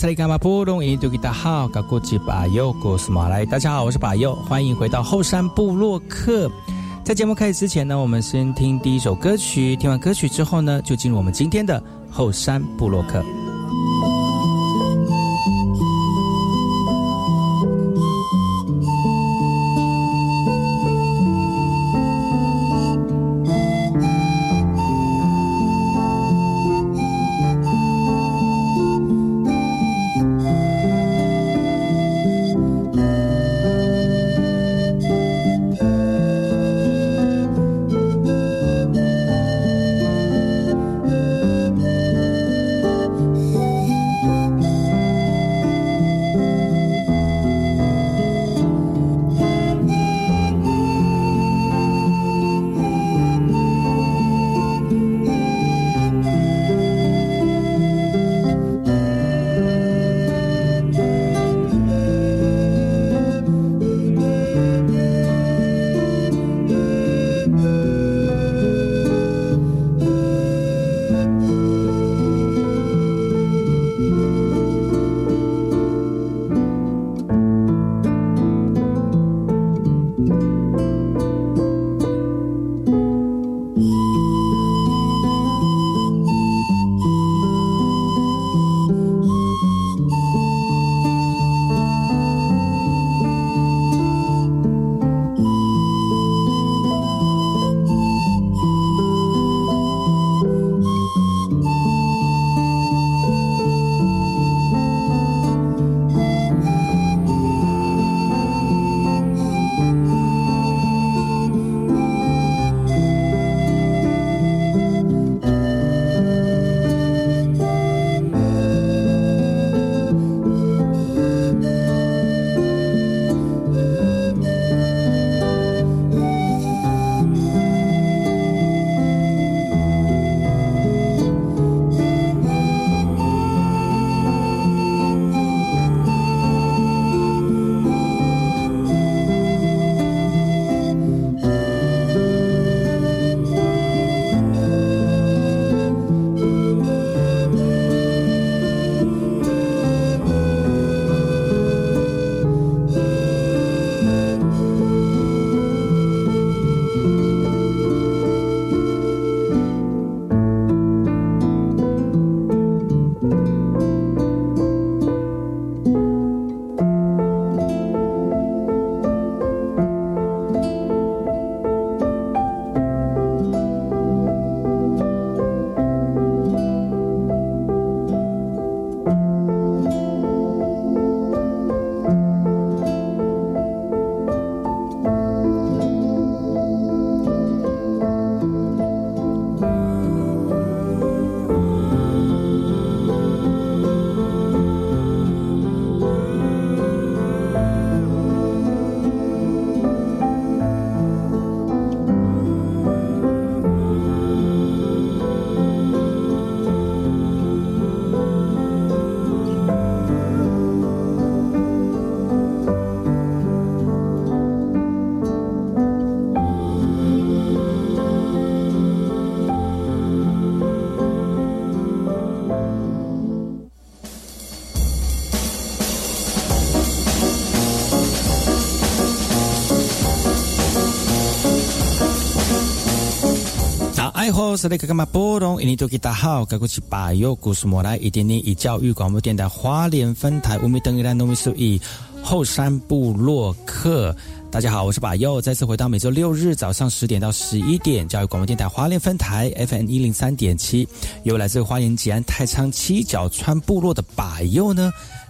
大家好，我是巴佑，欢迎回到后山部落客。在节目开始之前呢，我们先听第一首歌曲。听完歌曲之后呢，就进入我们今天的后山部落客。好，是那个干嘛波动？印尼多吉大好，该过去把右故事莫来一点点以教育广播电台花莲分台五米等于兰糯米数以后山部落客。大家好，我是把右，再次回到每周六日早上十点到十一点，教育广播电台花莲分台 FM 一零三点七，由来自花莲吉安太仓七角川部落的把右呢。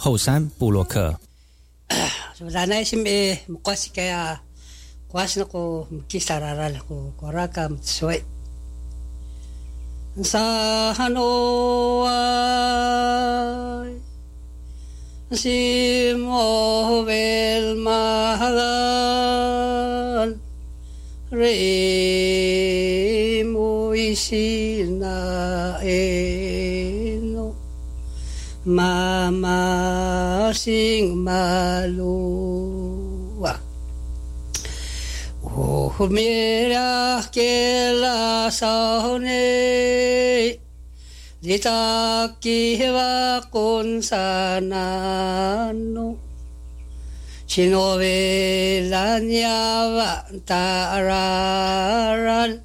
后山布洛克。Sebenarnya sih me sing malua Oh mira que la saone Dita kiwa con sanano Sinovela nyava tararal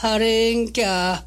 Haring kya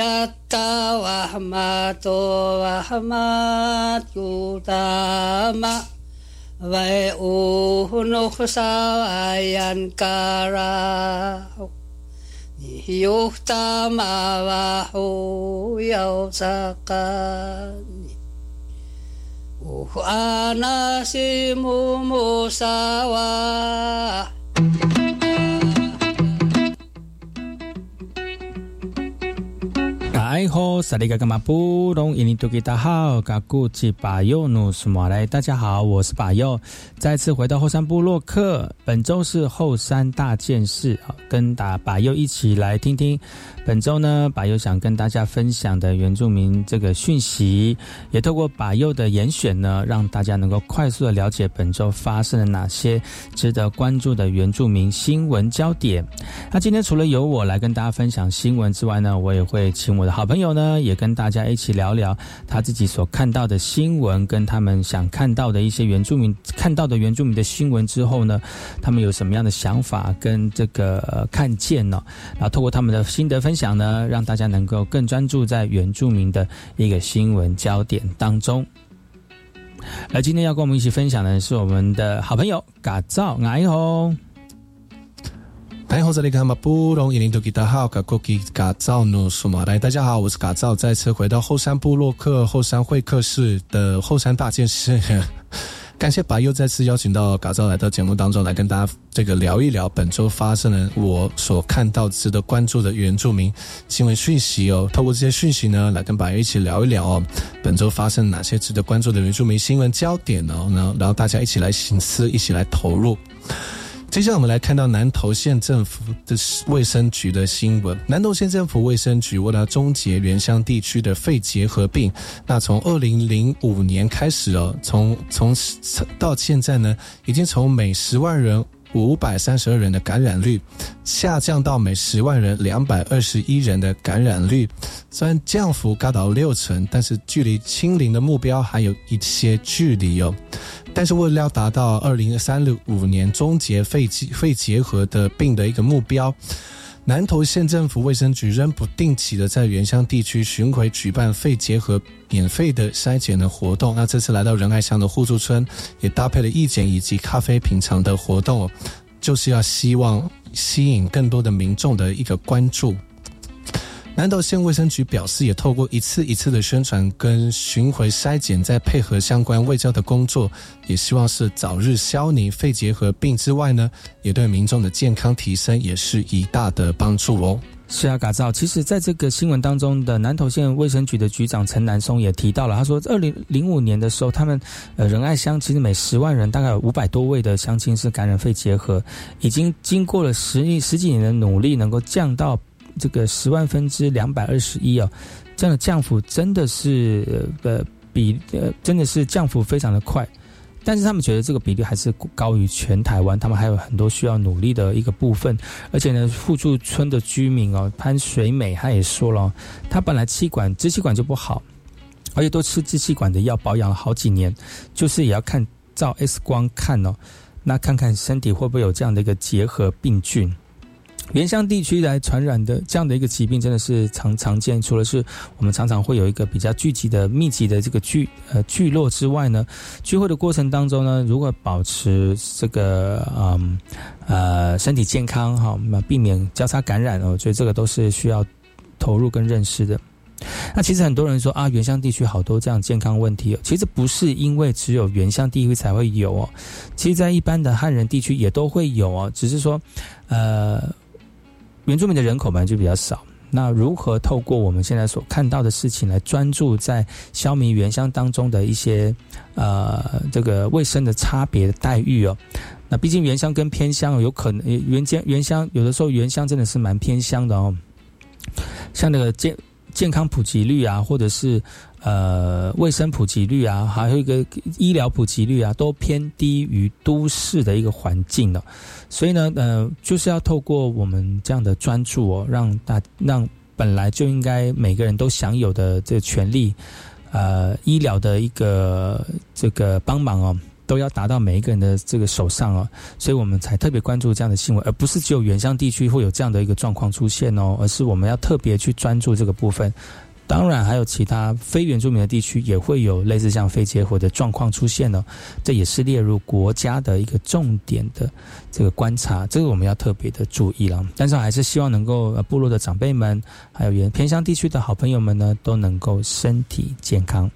亚达瓦玛多瓦玛古达玛，维乌诺克萨瓦扬卡拉，你尤达玛瓦乌尤萨卡尼，乌阿那西姆穆萨瓦。哎吼，萨利嘎嘎马布隆伊尼图吉达好，嘎古吉巴佑努苏马来，大家好，我是巴佑，再次回到后山部落客，本周是后山大件事，跟打巴佑一起来听听。本周呢，把佑想跟大家分享的原住民这个讯息，也透过把佑的严选呢，让大家能够快速的了解本周发生了哪些值得关注的原住民新闻焦点。那今天除了由我来跟大家分享新闻之外呢，我也会请我的好朋友呢，也跟大家一起聊聊他自己所看到的新闻，跟他们想看到的一些原住民看到的原住民的新闻之后呢，他们有什么样的想法跟这个看见呢？然后透过他们的心得分享。呢，让大家能够更专注在原住民的一个新闻焦点当中。而今天要跟我们一起分享的是我们的好朋友嘎造爱好。大大家好，我是嘎造，再次回到后山部落客后山会客室的后山大件事。感谢白又再次邀请到嘎造来到节目当中来跟大家这个聊一聊本周发生的我所看到值得关注的原住民新闻讯息哦。透过这些讯息呢，来跟白又一起聊一聊哦，本周发生哪些值得关注的原住民新闻焦点呢？然后大家一起来醒思，一起来投入。接下来我们来看到南投县政府的卫生局的新闻。南投县政府卫生局为了终结原乡地区的肺结核病，那从二零零五年开始哦，从从到现在呢，已经从每十万人五百三十二人的感染率，下降到每十万人两百二十一人的感染率。虽然降幅高达六成，但是距离清零的目标还有一些距离哦。但是为了要达到二零三六五年终结肺结肺结核的病的一个目标，南投县政府卫生局仍不定期的在原乡地区巡回举办肺结核免费的筛检的活动。那这次来到仁爱乡的互助村，也搭配了义检以及咖啡品尝的活动，就是要希望吸引更多的民众的一个关注。南投县卫生局表示，也透过一次一次的宣传跟巡回筛检，再配合相关卫教的工作，也希望是早日消弭肺结核病之外呢，也对民众的健康提升也是一大的帮助哦。是啊，改造。其实，在这个新闻当中的南投县卫生局的局长陈南松也提到了，他说，二零零五年的时候，他们呃仁爱乡其实每十万人大概有五百多位的乡亲是感染肺结核，已经经过了十十几年的努力，能够降到这个十万分之两百二十一哦，这样的降幅真的是呃比呃真的是降幅非常的快。但是他们觉得这个比例还是高于全台湾，他们还有很多需要努力的一个部分。而且呢，富助村的居民哦，潘水美他也说了，他本来气管支气管就不好，而且都吃支气管的药，保养了好几年，就是也要看照 X 光看哦，那看看身体会不会有这样的一个结核病菌。原乡地区来传染的这样的一个疾病，真的是常常见。除了是我们常常会有一个比较聚集的、密集的这个聚呃聚落之外呢，聚会的过程当中呢，如果保持这个嗯呃身体健康哈，那避免交叉感染，我觉得这个都是需要投入跟认识的。那其实很多人说啊，原乡地区好多这样健康问题，其实不是因为只有原乡地区才会有哦，其实在一般的汉人地区也都会有哦，只是说呃。原住民的人口本来就比较少，那如何透过我们现在所看到的事情来专注在消弭原乡当中的一些呃这个卫生的差别待遇哦？那毕竟原乡跟偏乡有可能原间原乡有的时候原乡真的是蛮偏乡的哦，像那个健健康普及率啊，或者是。呃，卫生普及率啊，还有一个医疗普及率啊，都偏低于都市的一个环境的，所以呢，呃，就是要透过我们这样的专注哦，让大让本来就应该每个人都享有的这个权利，呃，医疗的一个这个帮忙哦，都要达到每一个人的这个手上哦，所以我们才特别关注这样的新闻，而不是只有原乡地区会有这样的一个状况出现哦，而是我们要特别去专注这个部分。当然，还有其他非原住民的地区也会有类似像肺结核的状况出现呢。这也是列入国家的一个重点的这个观察，这个我们要特别的注意了。但是还是希望能够部落的长辈们，还有原偏乡地区的好朋友们呢，都能够身体健康。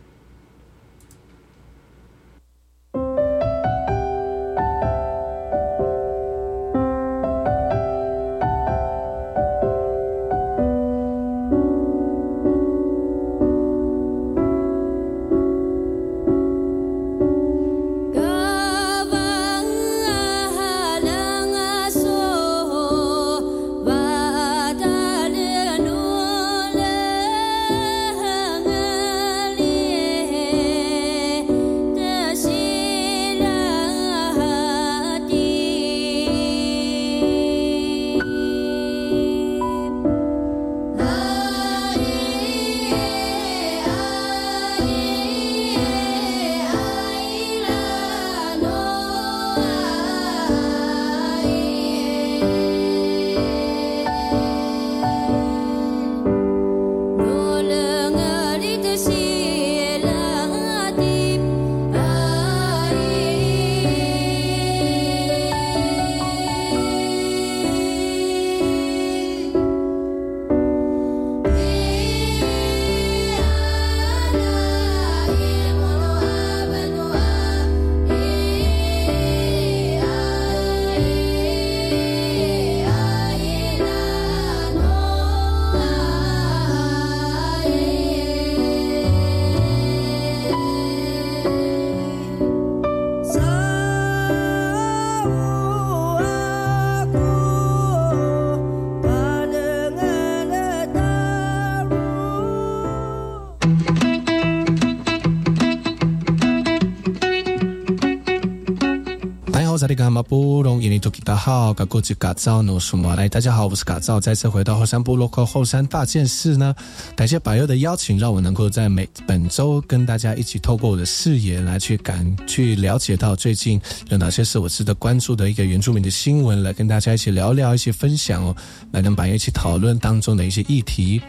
大家好，我是嘎造，再次回到后山部落克后山大件事呢。感谢百佑的邀请，让我能够在每本周跟大家一起透过我的视野来去感去了解到最近有哪些是我值得关注的一个原住民的新闻，来跟大家一起聊聊一些分享哦，来跟百佑一起讨论当中的一些议题。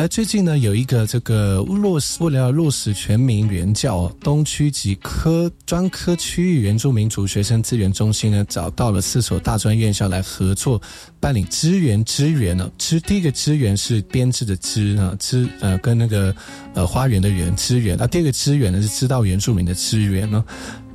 而最近呢，有一个这个落实为了落实全民原教，东区及科专科区域原住民族学生资源中心呢，找到了四所大专院校来合作办理支援支援呢。支第一个支援是编制的支啊，支呃跟那个呃花园的园支援，那第二个支援呢是知道原住民的支援呢。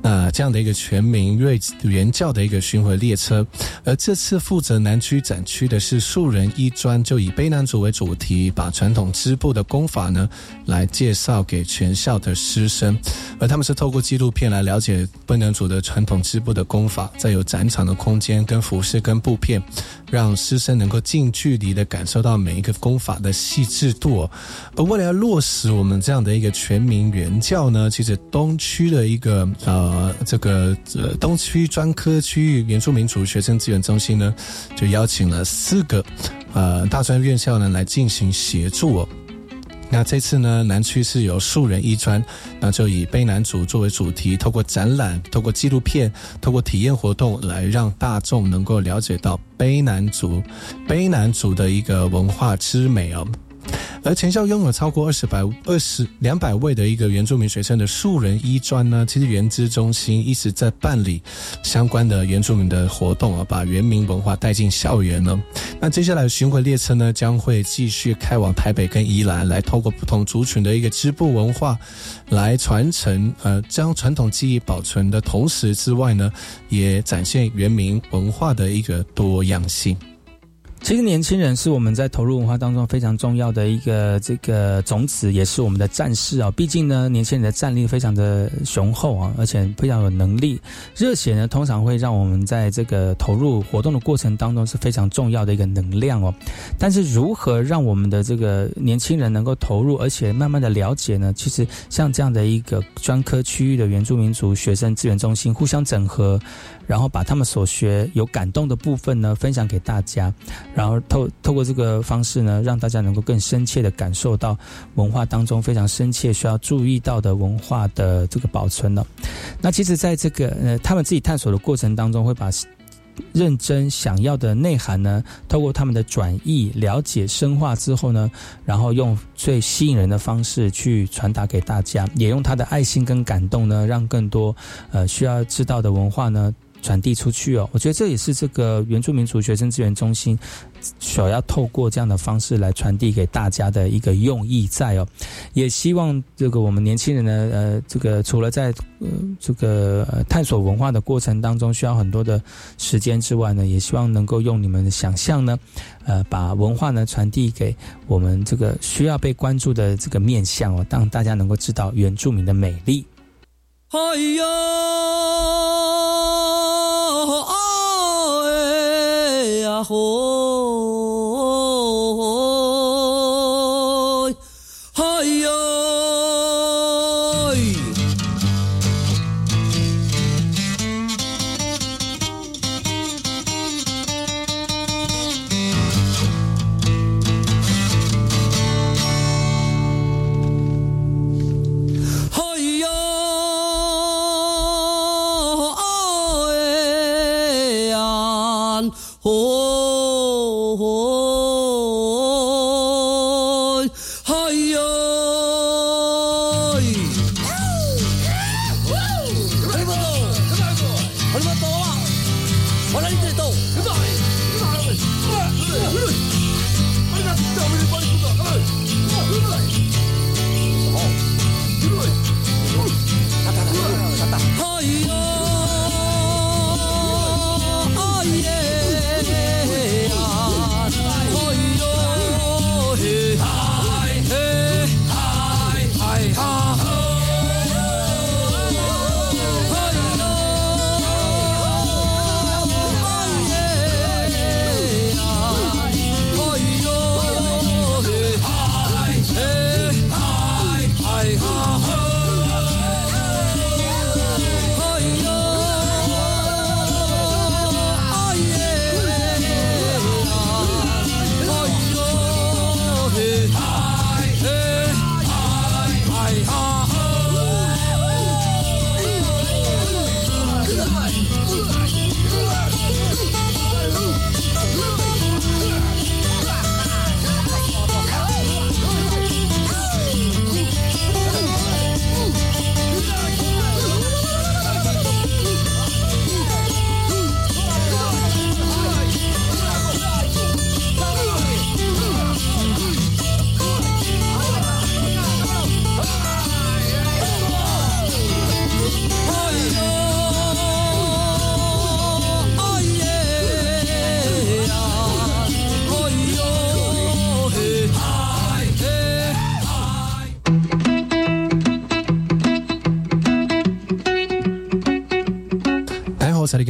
那这样的一个全民瑞原教的一个巡回列车，而这次负责南区展区的是树人一专，就以卑南族为主题，把传统织布的功法呢来介绍给全校的师生，而他们是透过纪录片来了解卑南族的传统织布的功法，再有展场的空间跟服饰跟布片，让师生能够近距离的感受到每一个功法的细致度。而为了要落实我们这样的一个全民原教呢，其实东区的一个呃。呃，这个呃东区专科区域原住民族学生资源中心呢，就邀请了四个呃大专院校呢来进行协助。哦。那这次呢，南区是由树人一专，那就以卑南族作为主题，透过展览、透过纪录片、透过体验活动，来让大众能够了解到卑南族、卑南族的一个文化之美哦。而全校拥有超过二十百二十两百位的一个原住民学生的树人医专呢，其实原资中心一直在办理相关的原住民的活动啊，把原民文化带进校园呢。那接下来巡回列车呢，将会继续开往台北跟宜兰，来透过不同族群的一个织布文化，来传承呃将传统技艺保存的同时之外呢，也展现原民文化的一个多样性。其实年轻人是我们在投入文化当中非常重要的一个这个种子，也是我们的战士啊。毕竟呢，年轻人的战力非常的雄厚啊，而且非常有能力。热血呢，通常会让我们在这个投入活动的过程当中是非常重要的一个能量哦。但是如何让我们的这个年轻人能够投入，而且慢慢的了解呢？其实像这样的一个专科区域的原住民族学生资源中心，互相整合。然后把他们所学有感动的部分呢分享给大家，然后透透过这个方式呢，让大家能够更深切的感受到文化当中非常深切需要注意到的文化的这个保存了。那其实，在这个呃他们自己探索的过程当中，会把认真想要的内涵呢，透过他们的转译、了解、深化之后呢，然后用最吸引人的方式去传达给大家，也用他的爱心跟感动呢，让更多呃需要知道的文化呢。传递出去哦，我觉得这也是这个原住民族学生资源中心所要透过这样的方式来传递给大家的一个用意在哦。也希望这个我们年轻人呢，呃，这个除了在呃这个探索文化的过程当中需要很多的时间之外呢，也希望能够用你们的想象呢，呃，把文化呢传递给我们这个需要被关注的这个面向哦，让大家能够知道原住民的美丽。哎呀，哎呀，吼！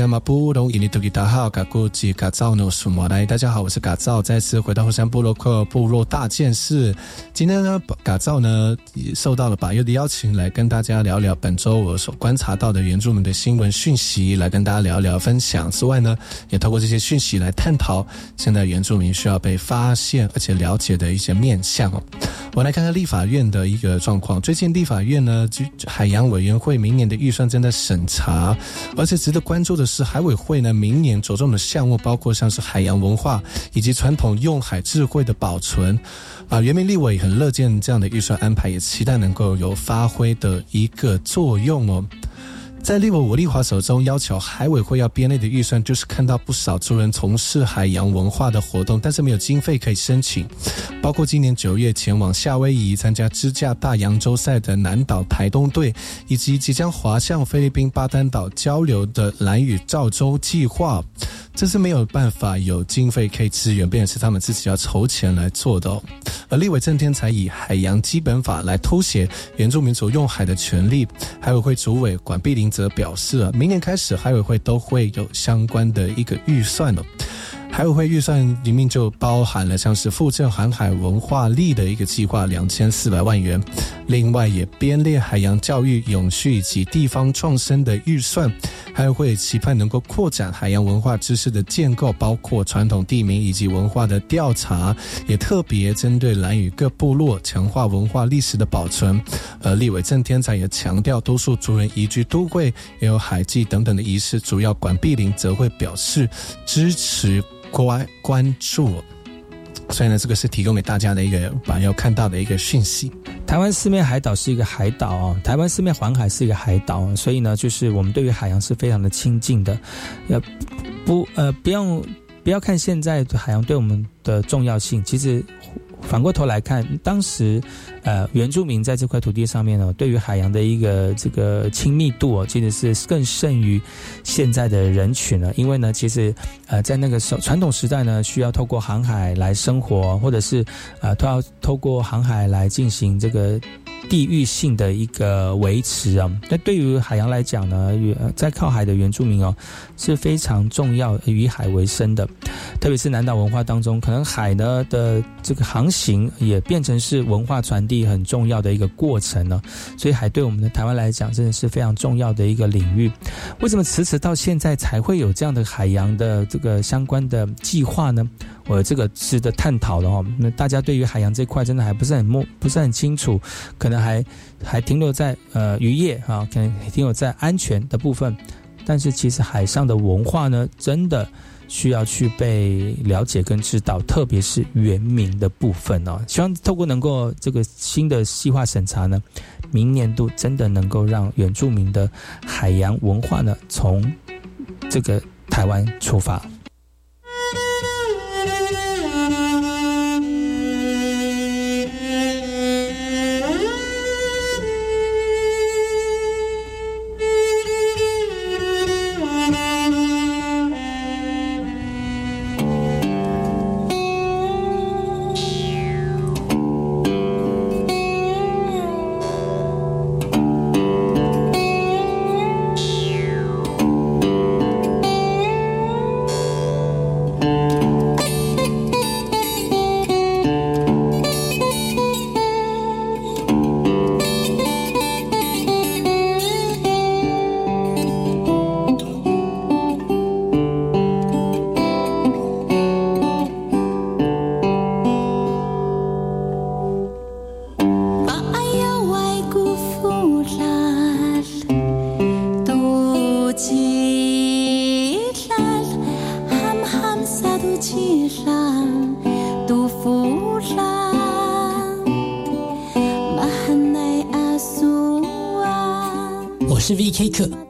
马布隆伊尼图吉达好，嘎古吉嘎造诺苏马来，大家好，我是嘎造，再次回到后山部落克部落大件事。今天呢，嘎造呢也受到了百佑的邀请，来跟大家聊聊本周我所观察到的原住民的新闻讯息，来跟大家聊聊分享。之外呢，也透过这些讯息来探讨现在原住民需要被发现而且了解的一些面向。我来看看立法院的一个状况，最近立法院呢，海洋委员会明年的预算正在审查。而且值得关注的是，海委会呢明年着重的项目包括像是海洋文化以及传统用海智慧的保存。啊，原民立委很乐见这样的预算安排，也期待能够有发挥的一个作用哦。在利沃吴丽华手中要求海委会要编列的预算，就是看到不少族人从事海洋文化的活动，但是没有经费可以申请。包括今年九月前往夏威夷参加支架大洋洲赛的南岛台东队，以及即将滑向菲律宾巴丹岛交流的蓝屿赵州计划。这是没有办法有经费可以支援，并且是他们自己要筹钱来做的。而立委郑天才以海洋基本法来凸显原住民族用海的权利。海委会主委管碧林则表示，明年开始海委会都会有相关的一个预算了。海委会预算里面就包含了像是富正航海文化力的一个计划两千四百万元，另外也编列海洋教育永续以及地方创生的预算。海委会期盼能够扩展海洋文化知识的建构，包括传统地名以及文化的调查，也特别针对蓝屿各部落强化文化历史的保存。而立委郑天才也强调，多数族人移居都会，也有海祭等等的仪式，主要管碧林则会表示支持。关关注，所以呢，这个是提供给大家的一个把要看到的一个讯息。台湾四面海岛是一个海岛啊，台湾四面环海是一个海岛，所以呢，就是我们对于海洋是非常的亲近的。要不呃，不用不要看现在海洋对我们的重要性，其实。反过头来看，当时，呃，原住民在这块土地上面呢，对于海洋的一个这个亲密度哦，其实是更胜于现在的人群了。因为呢，其实，呃，在那个时候传统时代呢，需要透过航海来生活，或者是，呃，都要透过航海来进行这个。地域性的一个维持啊，那对于海洋来讲呢，在靠海的原住民哦是非常重要，以海为生的。特别是南岛文化当中，可能海呢的这个航行也变成是文化传递很重要的一个过程呢。所以海对我们的台湾来讲，真的是非常重要的一个领域。为什么迟迟到现在才会有这样的海洋的这个相关的计划呢？我这个值得探讨的哦。那大家对于海洋这块真的还不是很摸，不是很清楚，可能还还停留在呃渔业啊，可能停留在安全的部分。但是其实海上的文化呢，真的需要去被了解跟知道，特别是原民的部分哦。希望透过能够这个新的细化审查呢，明年度真的能够让原住民的海洋文化呢，从这个台湾出发。一刻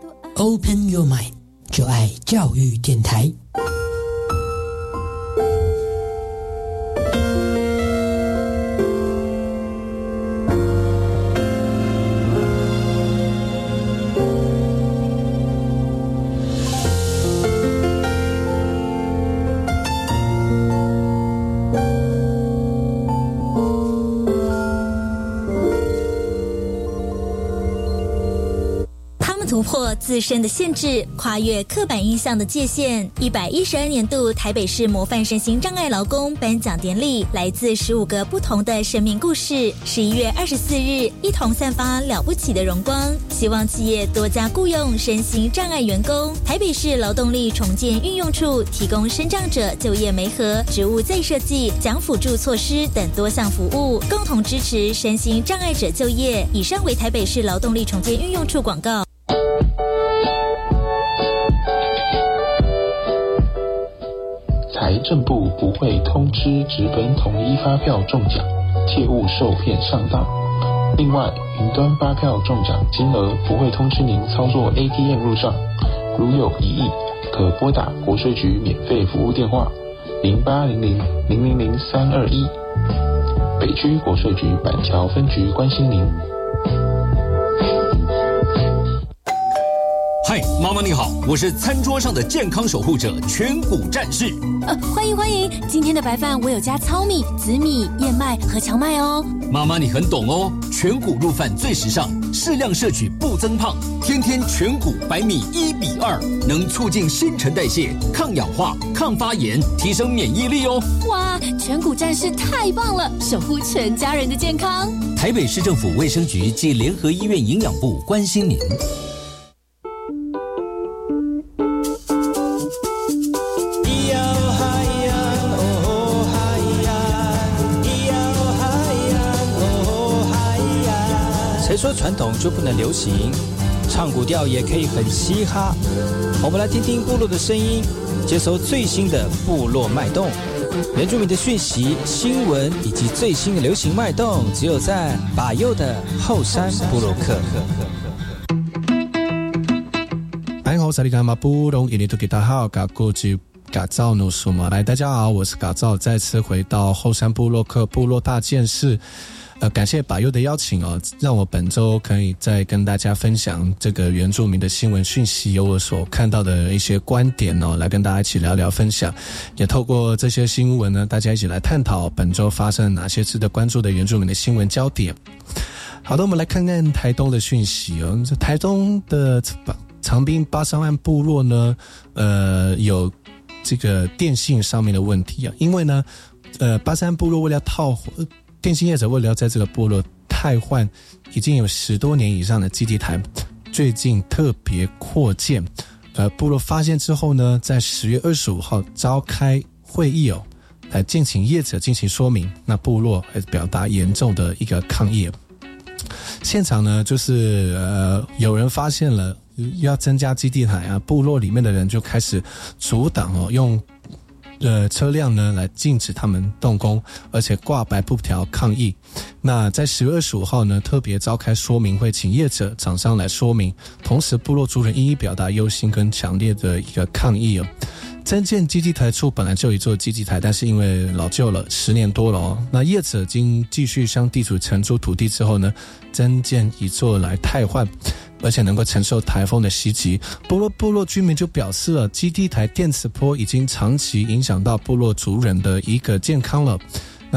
自身的限制，跨越刻板印象的界限。一百一十二年度台北市模范身心障碍劳工颁奖典礼，来自十五个不同的生命故事。十一月二十四日，一同散发了不起的荣光。希望企业多加雇佣身心障碍员工。台北市劳动力重建运用处提供身障者就业媒合、职务再设计、奖辅助措施等多项服务，共同支持身心障碍者就业。以上为台北市劳动力重建运用处广告。政部不会通知纸本统一发票中奖，切勿受骗上当。另外，云端发票中奖金额不会通知您操作 ATM 入账，如有疑义，可拨打国税局免费服务电话零八零零零零零三二一。北区国税局板桥分局关心您。嗨，妈妈你好，我是餐桌上的健康守护者全谷战士。呃，欢迎欢迎，今天的白饭我有加糙米、紫米、燕麦和荞麦哦。妈妈你很懂哦，全谷入饭最时尚，适量摄取不增胖，天天全谷白米一比二，能促进新陈代谢、抗氧化、抗发炎、提升免疫力哦。哇，全谷战士太棒了，守护全家人的健康。台北市政府卫生局及联合医院营养部关心您。谁说传统就不能流行？唱古调也可以很嘻哈。我们来听听部落的声音，接收最新的部落脉动、原住民的讯息、新闻以及最新的流行脉动，只有在把右的后山部落克。哎，好，萨利卡马布隆伊尼图吉达好，嘎古吉嘎造努苏马来，大家好，我是嘎造，再次回到后山部落克部落大件事。呃，感谢把优的邀请哦，让我本周可以再跟大家分享这个原住民的新闻讯息，有我所看到的一些观点哦，来跟大家一起聊聊分享。也透过这些新闻呢，大家一起来探讨本周发生哪些值得关注的原住民的新闻焦点。好的，我们来看看台东的讯息哦。这台东的长滨八三万部落呢，呃，有这个电信上面的问题啊，因为呢，呃，八三部落为了套。电信业者为了要在这个部落汰换已经有十多年以上的基地台，最近特别扩建。呃，部落发现之后呢，在十月二十五号召开会议哦，来进行业者进行说明。那部落还表达严重的一个抗议。现场呢，就是呃，有人发现了要增加基地台啊，部落里面的人就开始阻挡哦，用。呃，车辆呢来禁止他们动工，而且挂白布条抗议。那在十月二十五号呢，特别召开说明会，请业者厂商来说明。同时，部落族人一一表达忧心跟强烈的一个抗议哦。增建基地台处本来就一座基地台，但是因为老旧了，十年多了哦。那业者经继续向地主承租土地之后呢，增建一座来汰换。而且能够承受台风的袭击，部落部落居民就表示了，基地台电磁波已经长期影响到部落族人的一个健康了。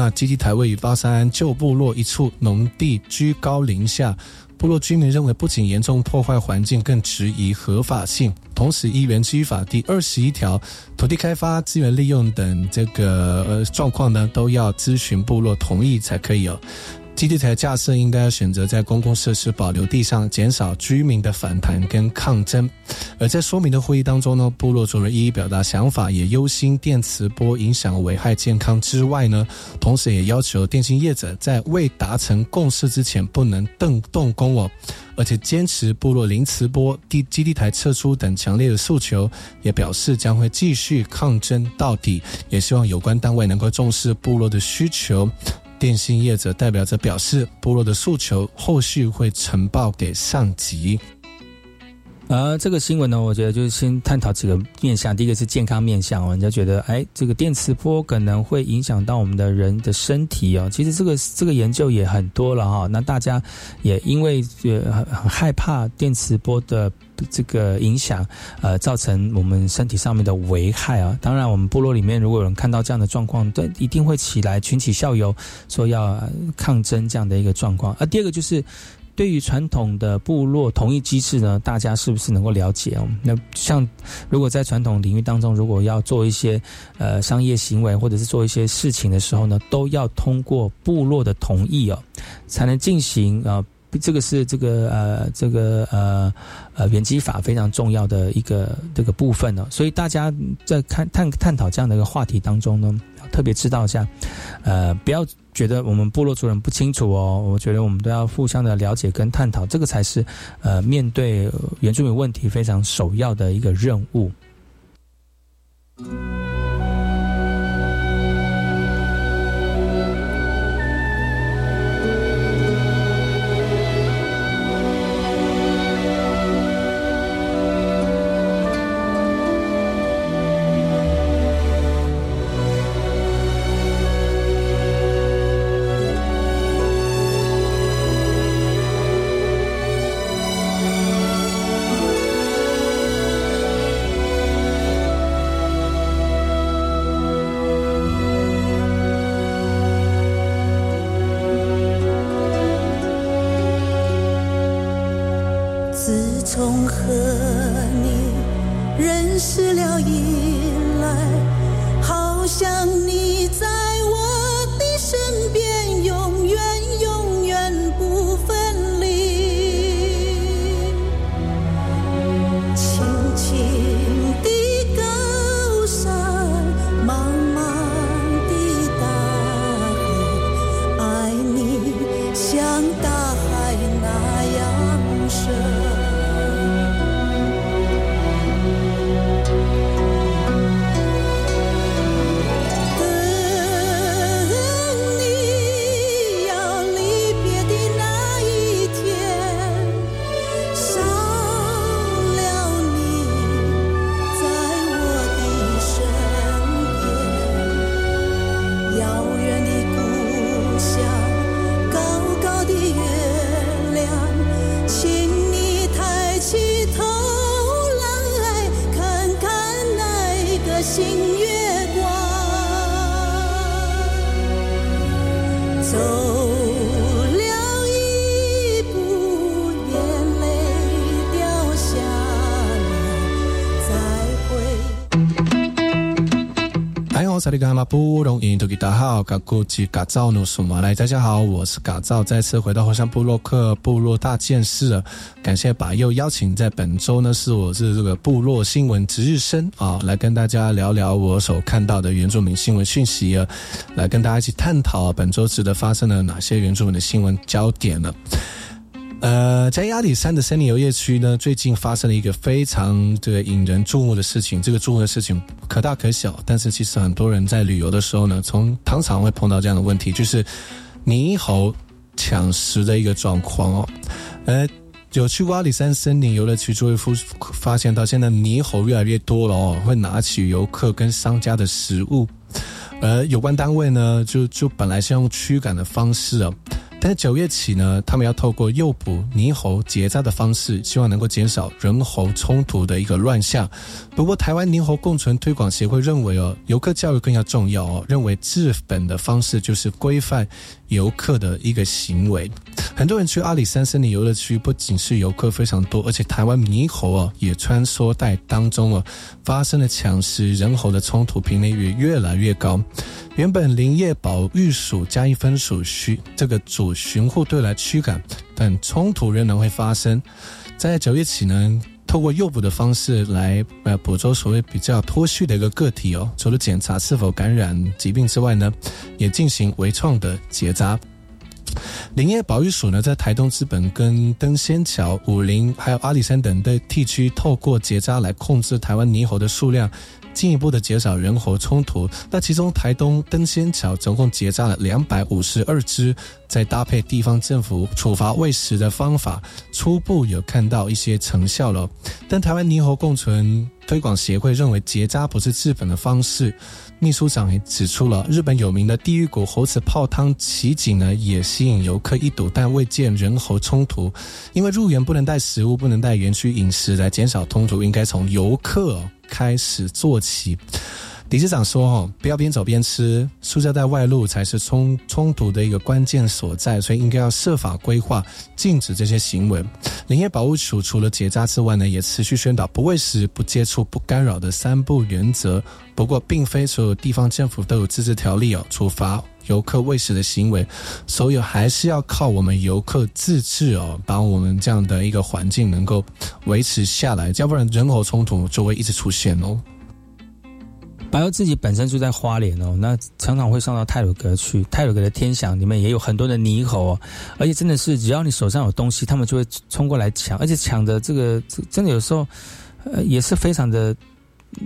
那基地台位于巴山旧部落一处农地，居高临下，部落居民认为不仅严重破坏环境，更质疑合法性。同时，依原居法第二十一条，土地开发、资源利用等这个呃状况呢，都要咨询部落同意才可以哦。基地台架设应该要选择在公共设施保留地上，减少居民的反弹跟抗争。而在说明的会议当中呢，部落主人一一表达想法，也忧心电磁波影响危害健康之外呢，同时也要求电信业者在未达成共识之前不能动动工哦，而且坚持部落零磁波、地基地台撤出等强烈的诉求，也表示将会继续抗争到底，也希望有关单位能够重视部落的需求。电信业者代表着表示，部落的诉求后续会呈报给上级。而这个新闻呢，我觉得就是先探讨几个面向。第一个是健康面向，人家觉得，哎，这个电磁波可能会影响到我们的人的身体哦。其实这个这个研究也很多了哈。那大家也因为呃很很害怕电磁波的这个影响，呃，造成我们身体上面的危害啊。当然，我们部落里面如果有人看到这样的状况，对，一定会起来群起效尤，说要抗争这样的一个状况。而第二个就是。对于传统的部落同意机制呢，大家是不是能够了解哦？那像如果在传统领域当中，如果要做一些呃商业行为或者是做一些事情的时候呢，都要通过部落的同意哦，才能进行啊。这个是这个呃这个呃呃原基法非常重要的一个这个部分呢。所以大家在看探探讨这样的一个话题当中呢，特别知道一下，呃，不要。觉得我们部落族人不清楚哦，我觉得我们都要互相的了解跟探讨，这个才是呃面对原住民问题非常首要的一个任务。萨利嘎马布隆印度吉达好，嘎古吉嘎造努苏马来，大家好，我是嘎造，再次回到火山部落克部落大件事，感谢把又邀请在本周呢，是我是这个部落新闻值日生啊，来跟大家聊聊我所看到的原住民新闻讯息啊，来跟大家一起探讨本周值得发生了哪些原住民的新闻焦点呢？呃，在阿里山的森林游业区呢，最近发生了一个非常这个引人注目的事情。这个注目的事情可大可小，但是其实很多人在旅游的时候呢，从常常会碰到这样的问题，就是猕猴抢食的一个状况哦。呃，有去过阿里山森林游乐区就会发发现到，现在猕猴越来越多了哦，会拿起游客跟商家的食物。而有关单位呢，就就本来是用驱赶的方式啊。但是九月起呢，他们要透过诱捕猕猴结扎的方式，希望能够减少人猴冲突的一个乱象。不过，台湾猕猴共存推广协会认为哦，游客教育更要重要哦，认为治本的方式就是规范游客的一个行为。很多人去阿里山森林游乐区，不仅是游客非常多，而且台湾猕猴啊也穿梭在当中哦，发生了抢食人猴的冲突频率也越来越高。原本林业保育署加一分署需这个主巡护队来驱赶，但冲突仍然会发生。在九月起呢，透过诱捕的方式来呃捕捉所谓比较脱序的一个个体哦，除了检查是否感染疾病之外呢，也进行微创的结扎。林业保育署呢，在台东资本、跟登仙桥、武林还有阿里山等的地区，透过结扎来控制台湾猕猴的数量。进一步的减少人猴冲突。那其中台东登仙桥总共结扎了两百五十二只，再搭配地方政府处罚喂食的方法，初步有看到一些成效了。但台湾猕猴共存推广协会认为结扎不是治本的方式。秘书长也指出了，日本有名的地狱谷猴子泡汤奇景呢，也吸引游客一睹，但未见人猴冲突。因为入园不能带食物，不能带园区饮食，来减少冲突，应该从游客。开始做起，理事长说：“哦，不要边走边吃，塑胶袋外露才是冲冲突的一个关键所在，所以应该要设法规划禁止这些行为。”林业保护署除了结扎之外呢，也持续宣导不喂食、不接触、不干扰的三不原则。不过，并非所有地方政府都有自治条例哦，处罚游客喂食的行为，所有还是要靠我们游客自治哦，把我们这样的一个环境能够维持下来，要不然人口冲突就会一直出现哦。白鸥自己本身住在花莲哦，那常常会上到泰鲁阁去。泰鲁阁的天祥里面也有很多的猕猴哦，而且真的是只要你手上有东西，他们就会冲过来抢，而且抢的这个真的有时候呃也是非常的。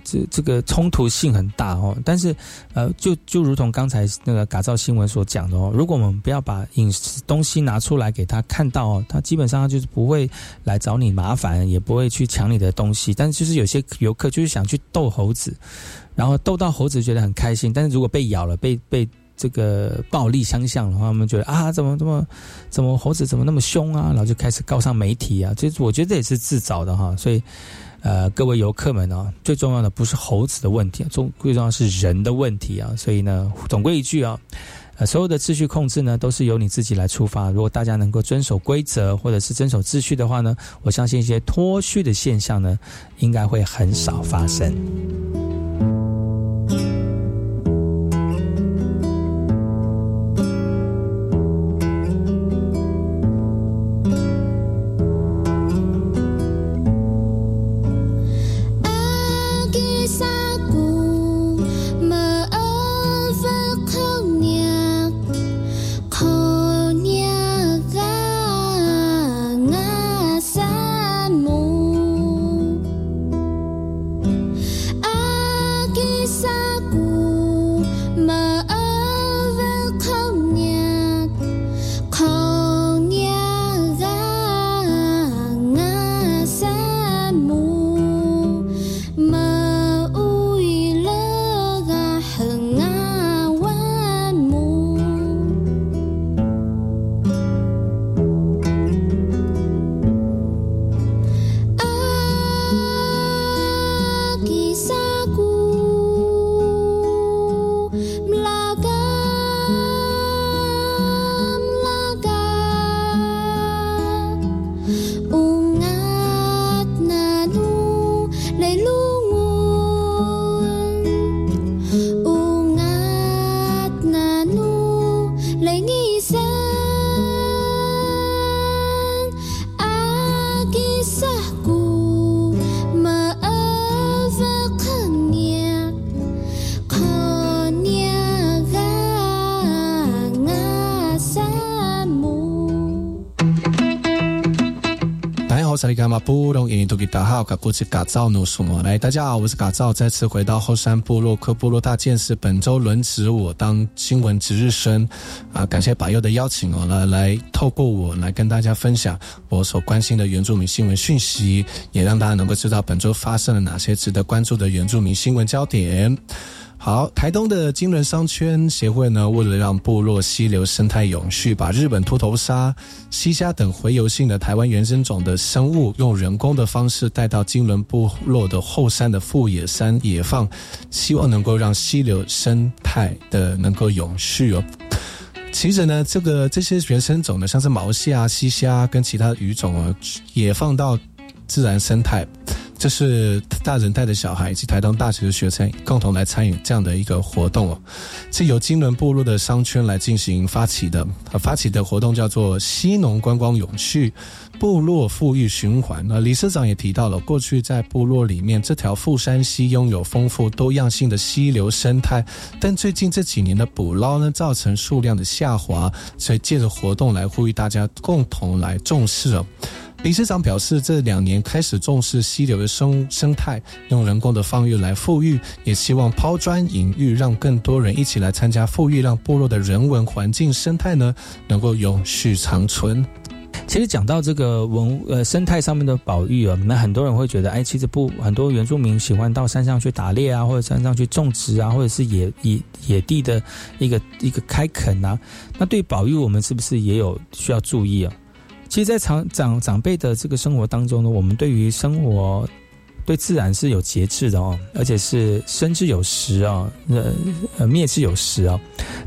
这这个冲突性很大哦，但是呃，就就如同刚才那个改造新闻所讲的哦，如果我们不要把饮食东西拿出来给他看到哦，他基本上就是不会来找你麻烦，也不会去抢你的东西。但是就是有些游客就是想去逗猴子，然后逗到猴子觉得很开心，但是如果被咬了，被被这个暴力相向的话，他们觉得啊，怎么怎么怎么猴子怎么那么凶啊，然后就开始告上媒体啊，这我觉得这也是自找的哈，所以。呃，各位游客们啊，最重要的不是猴子的问题，重最重要是人的问题啊。所以呢，总归一句啊，呃，所有的秩序控制呢，都是由你自己来出发。如果大家能够遵守规则，或者是遵守秩序的话呢，我相信一些脱序的现象呢，应该会很少发生。来，大家好，我是嘎造，再次回到后山部落克部落大件事。本周轮值我当新闻值日生啊，感谢把佑的邀请哦，来来透过我来跟大家分享我所关心的原住民新闻讯息，也让大家能够知道本周发生了哪些值得关注的原住民新闻焦点。好，台东的金轮商圈协会呢，为了让部落溪流生态永续，把日本秃头鲨、溪虾等洄游性的台湾原生种的生物，用人工的方式带到金轮部落的后山的富野山野放，希望能够让溪流生态的能够永续哦。其实呢，这个这些原生种呢，像是毛蟹啊、溪虾跟其他鱼种啊，也放到自然生态。这是大人带着小孩以及台东大学的学生共同来参与这样的一个活动哦，是由金轮部落的商圈来进行发起的。发起的活动叫做“西农观光永续部落富裕循环”。那理事长也提到了，过去在部落里面这条富山溪拥有丰富多样性的溪流生态，但最近这几年的捕捞呢，造成数量的下滑，所以借着活动来呼吁大家共同来重视哦。理事长表示，这两年开始重视溪流的生生态，用人工的放育来富裕，也希望抛砖引玉，让更多人一起来参加富裕，让部落的人文环境生态呢能够永续长存。其实讲到这个文呃生态上面的保育啊，那很多人会觉得，哎，其实不很多原住民喜欢到山上去打猎啊，或者山上去种植啊，或者是野野野地的一个一个开垦啊，那对保育我们是不是也有需要注意啊？其实，在长长长辈的这个生活当中呢，我们对于生活对自然是有节制的哦，而且是生之有时啊，呃灭之有时啊。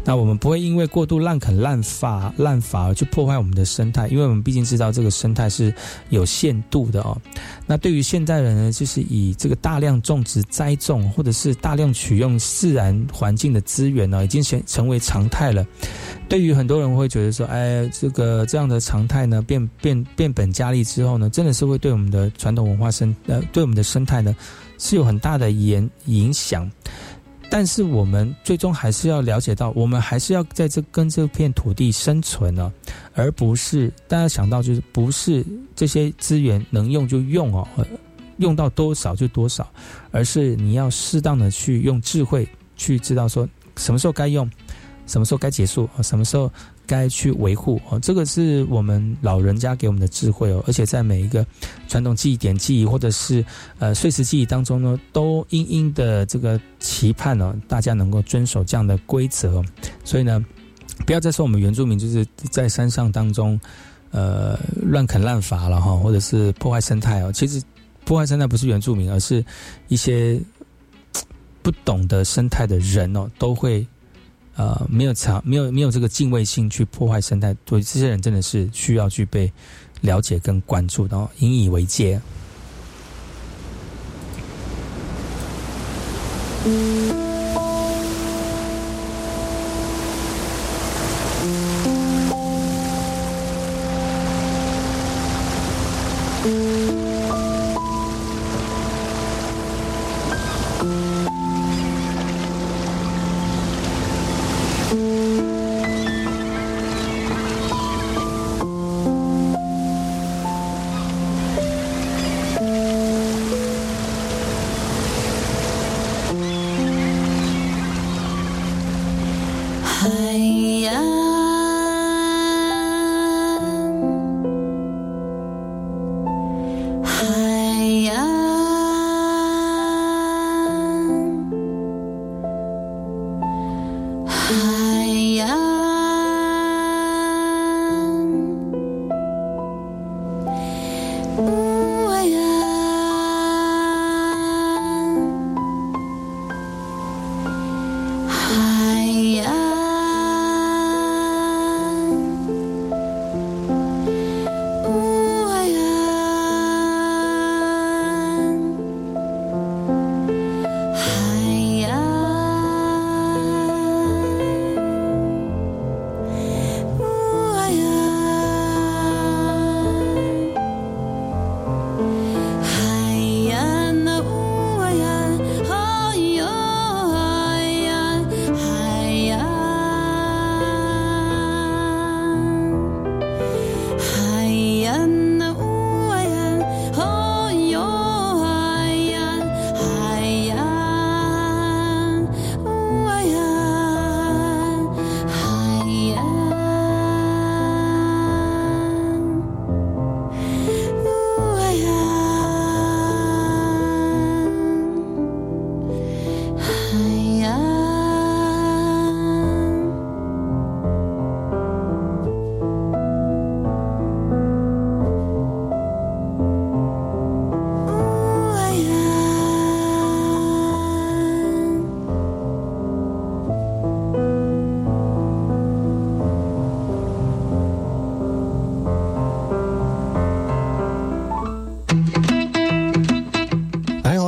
那我们不会因为过度滥垦滥伐滥伐而去破坏我们的生态，因为我们毕竟知道这个生态是有限度的哦。那对于现代人呢，就是以这个大量种植栽种，或者是大量取用自然环境的资源呢，已经成成为常态了。对于很多人会觉得说，哎，这个这样的常态呢，变变变本加厉之后呢，真的是会对我们的传统文化生呃，对我们的生态呢，是有很大的影影响。但是我们最终还是要了解到，我们还是要在这跟这片土地生存呢，而不是大家想到就是不是这些资源能用就用哦，用到多少就多少，而是你要适当的去用智慧去知道说什么时候该用。什么时候该结束？什么时候该去维护哦？这个是我们老人家给我们的智慧哦。而且在每一个传统记忆点记忆，或者是呃碎石记忆当中呢，都殷殷的这个期盼呢，大家能够遵守这样的规则。所以呢，不要再说我们原住民就是在山上当中呃乱啃滥伐了哈，或者是破坏生态哦。其实破坏生态不是原住民，而是一些不懂得生态的人哦，都会。呃，没有强，没有没有这个敬畏心去破坏生态，所以这些人真的是需要去被了解跟关注，然后引以为戒。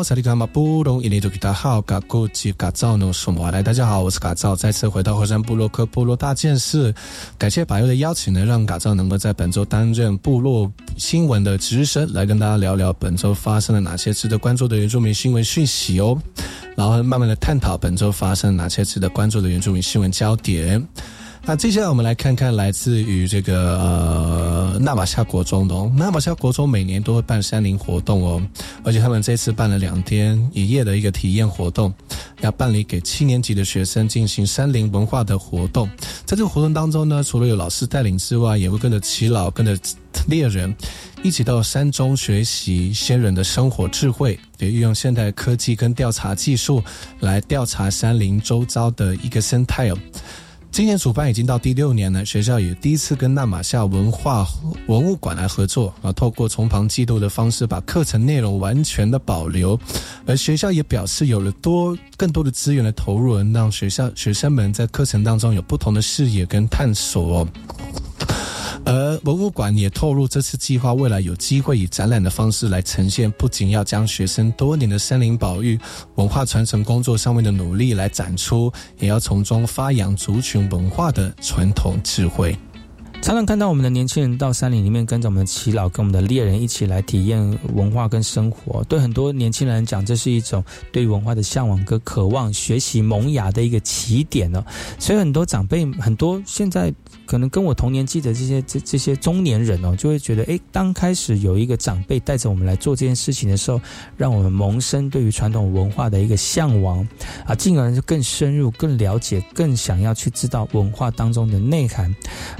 萨利卡马布隆伊尼多吉达好，嘎古吉嘎造努什么来？大家好，我是嘎造，再次回到火山部落克部落大件事。感谢百佑的邀请呢，让嘎造能够在本周担任部落新闻的值日生，来跟大家聊聊本周发生了哪些值得关注的原住民新闻讯息哦。然后慢慢的探讨本周发生哪些值得关注的原住民新闻焦点。那接下来我们来看看来自于这个呃纳马夏国中的哦，纳马夏国中每年都会办山林活动哦，而且他们这次办了两天一夜的一个体验活动，要办理给七年级的学生进行山林文化的活动。在这个活动当中呢，除了有老师带领之外，也会跟着耆老、跟着猎人一起到山中学习先人的生活智慧，也运用现代科技跟调查技术来调查山林周遭的一个生态哦。今年主办已经到第六年了，学校也第一次跟纳马夏文化文物馆来合作啊，透过从旁记录的方式，把课程内容完全的保留。而学校也表示，有了多更多的资源的投入，让学校学生们在课程当中有不同的视野跟探索。而博物馆也透露，这次计划未来有机会以展览的方式来呈现，不仅要将学生多年的森林保育、文化传承工作上面的努力来展出，也要从中发扬族群文化的传统智慧。常常看到我们的年轻人到山林里面，跟着我们的耆老、跟我们的猎人一起来体验文化跟生活。对很多年轻人讲，这是一种对文化的向往跟渴望、学习萌芽的一个起点呢。所以很多长辈，很多现在。可能跟我同年纪的这些这这些中年人哦，就会觉得，哎，当开始有一个长辈带着我们来做这件事情的时候，让我们萌生对于传统文化的一个向往啊，进而就更深入、更了解、更想要去知道文化当中的内涵。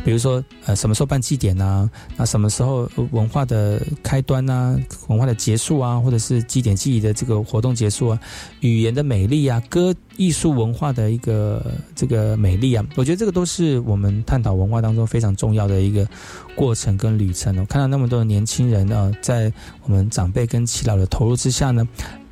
比如说，呃，什么时候办祭典啊？那什么时候文化的开端啊？文化的结束啊？或者是祭典记忆的这个活动结束啊？语言的美丽啊？歌。艺术文化的一个这个美丽啊，我觉得这个都是我们探讨文化当中非常重要的一个过程跟旅程我看到那么多的年轻人啊，在我们长辈跟耆老的投入之下呢。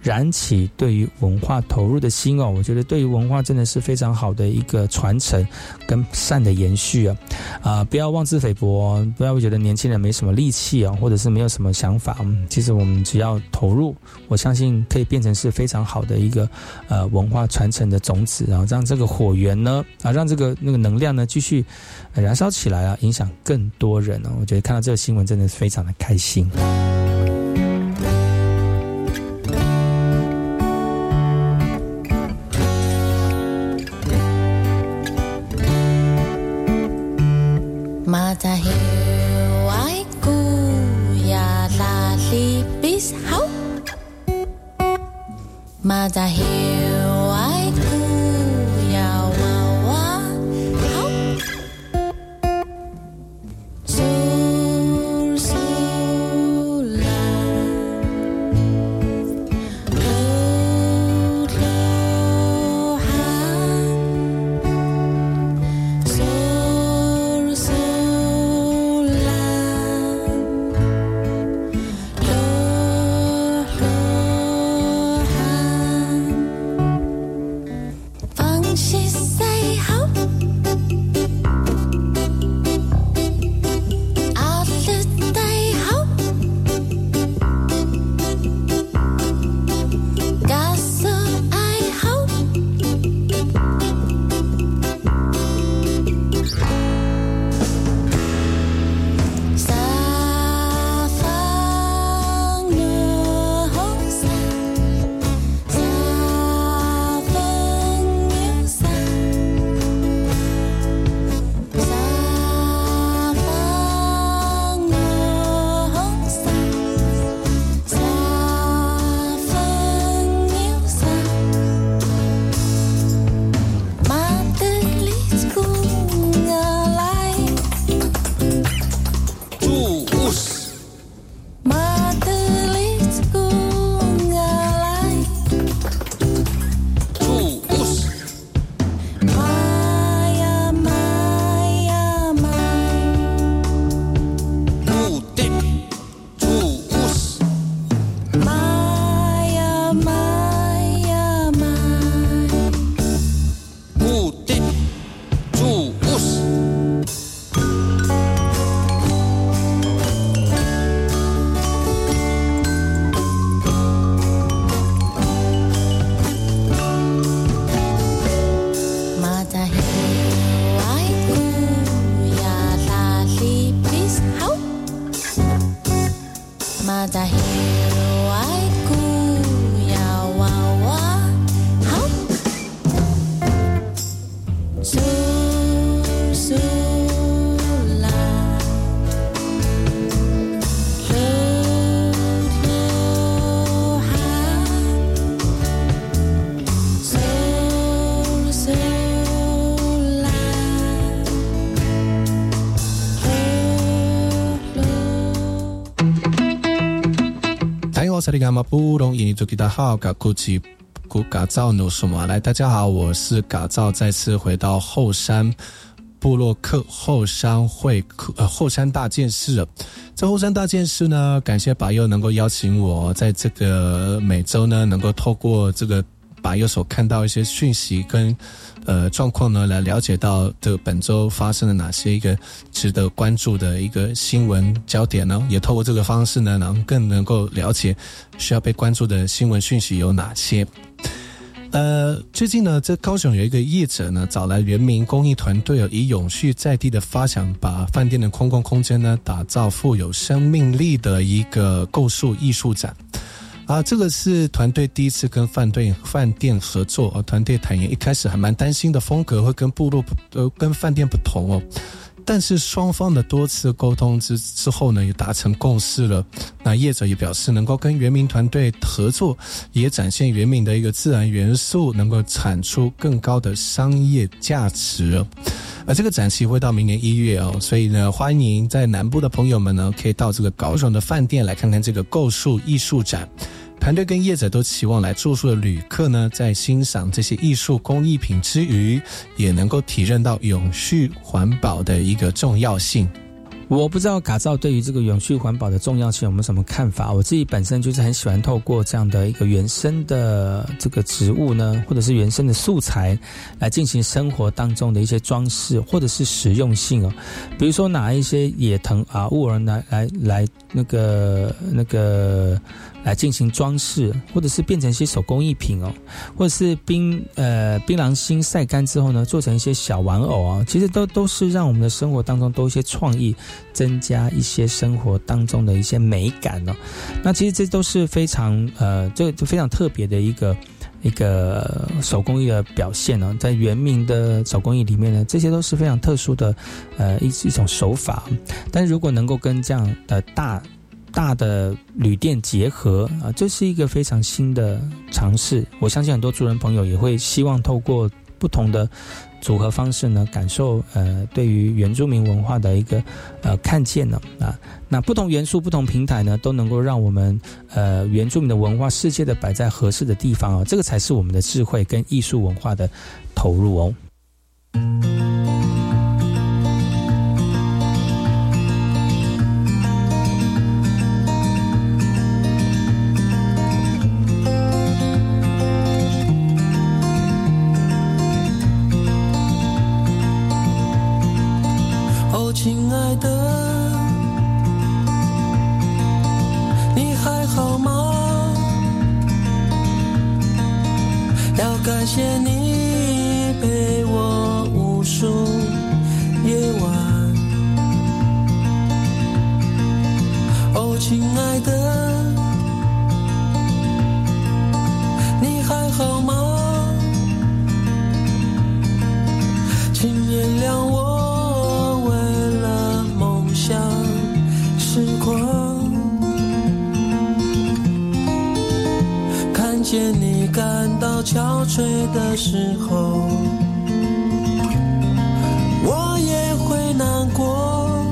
燃起对于文化投入的心哦，我觉得对于文化真的是非常好的一个传承跟善的延续啊啊！不要妄自菲薄，不要觉得年轻人没什么力气啊，或者是没有什么想法。其实我们只要投入，我相信可以变成是非常好的一个呃文化传承的种子，然后让这个火源呢啊，让这个那个能量呢继续燃烧起来啊，影响更多人哦。我觉得看到这个新闻真的是非常的开心。萨利伽马布隆伊尼祖吉达好，噶库奇古嘎造努什么？来，大家好，我是嘎造，再次回到后山布洛克后山会客呃后山大件事。在后山大件事呢，感谢把佑能够邀请我，在这个每周呢，能够透过这个把右所看到一些讯息跟。呃，状况呢，来了解到这本周发生了哪些一个值得关注的一个新闻焦点呢？也透过这个方式呢，能更能够了解需要被关注的新闻讯息有哪些。呃，最近呢，在高雄有一个业者呢，找来人民公益团队，以永续在地的发想，把饭店的空旷空间呢，打造富有生命力的一个构树艺术展。啊，这个是团队第一次跟饭店饭店合作。啊，团队坦言一开始还蛮担心的风格会跟部落呃跟饭店不同哦，但是双方的多次沟通之之后呢，也达成共识了。那业者也表示能够跟原民团队合作，也展现原民的一个自然元素，能够产出更高的商业价值。而这个展期会到明年一月哦，所以呢，欢迎在南部的朋友们呢，可以到这个高雄的饭店来看看这个构树艺术展。团队跟业者都期望来住宿的旅客呢，在欣赏这些艺术工艺品之余，也能够体认到永续环保的一个重要性。我不知道卡造对于这个永续环保的重要性有没有什么看法？我自己本身就是很喜欢透过这样的一个原生的这个植物呢，或者是原生的素材，来进行生活当中的一些装饰，或者是实用性哦。比如说拿一些野藤啊、乌尔来来来那个那个。来进行装饰，或者是变成一些手工艺品哦，或者是槟呃槟榔心晒干之后呢，做成一些小玩偶啊，其实都都是让我们的生活当中多一些创意，增加一些生活当中的一些美感哦。那其实这都是非常呃，这就非常特别的一个一个手工艺的表现呢。在原名的手工艺里面呢，这些都是非常特殊的呃一一种手法。但是如果能够跟这样的大大的旅店结合啊，这是一个非常新的尝试。我相信很多主人朋友也会希望透过不同的组合方式呢，感受呃对于原住民文化的一个呃看见呢啊。那不同元素、不同平台呢，都能够让我们呃原住民的文化世界的摆在合适的地方啊，这个才是我们的智慧跟艺术文化的投入哦。睡的时候。我也会难过，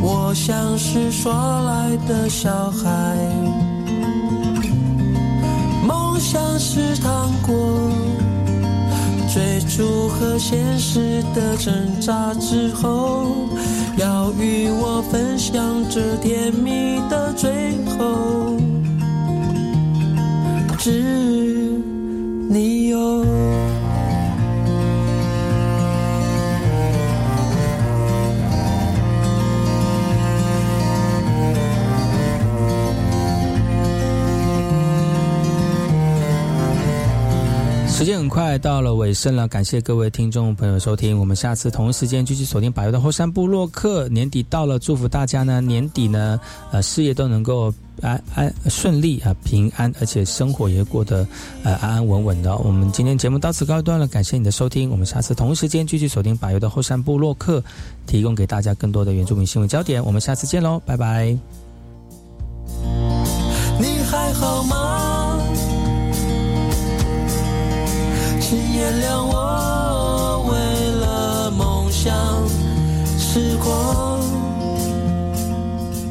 我像是耍赖的小孩。梦想是糖果，追逐和现实的挣扎之后，要与我分享这甜蜜的最后。只。快到了尾声了，感谢各位听众朋友收听，我们下次同一时间继续锁定百油的后山部落客。年底到了，祝福大家呢，年底呢，呃，事业都能够安安顺利啊，平安，而且生活也过得呃安安稳稳的。我们今天节目到此告一段落，感谢你的收听，我们下次同一时间继续锁定百油的后山部落客，提供给大家更多的原住民新闻焦点。我们下次见喽，拜拜。时光。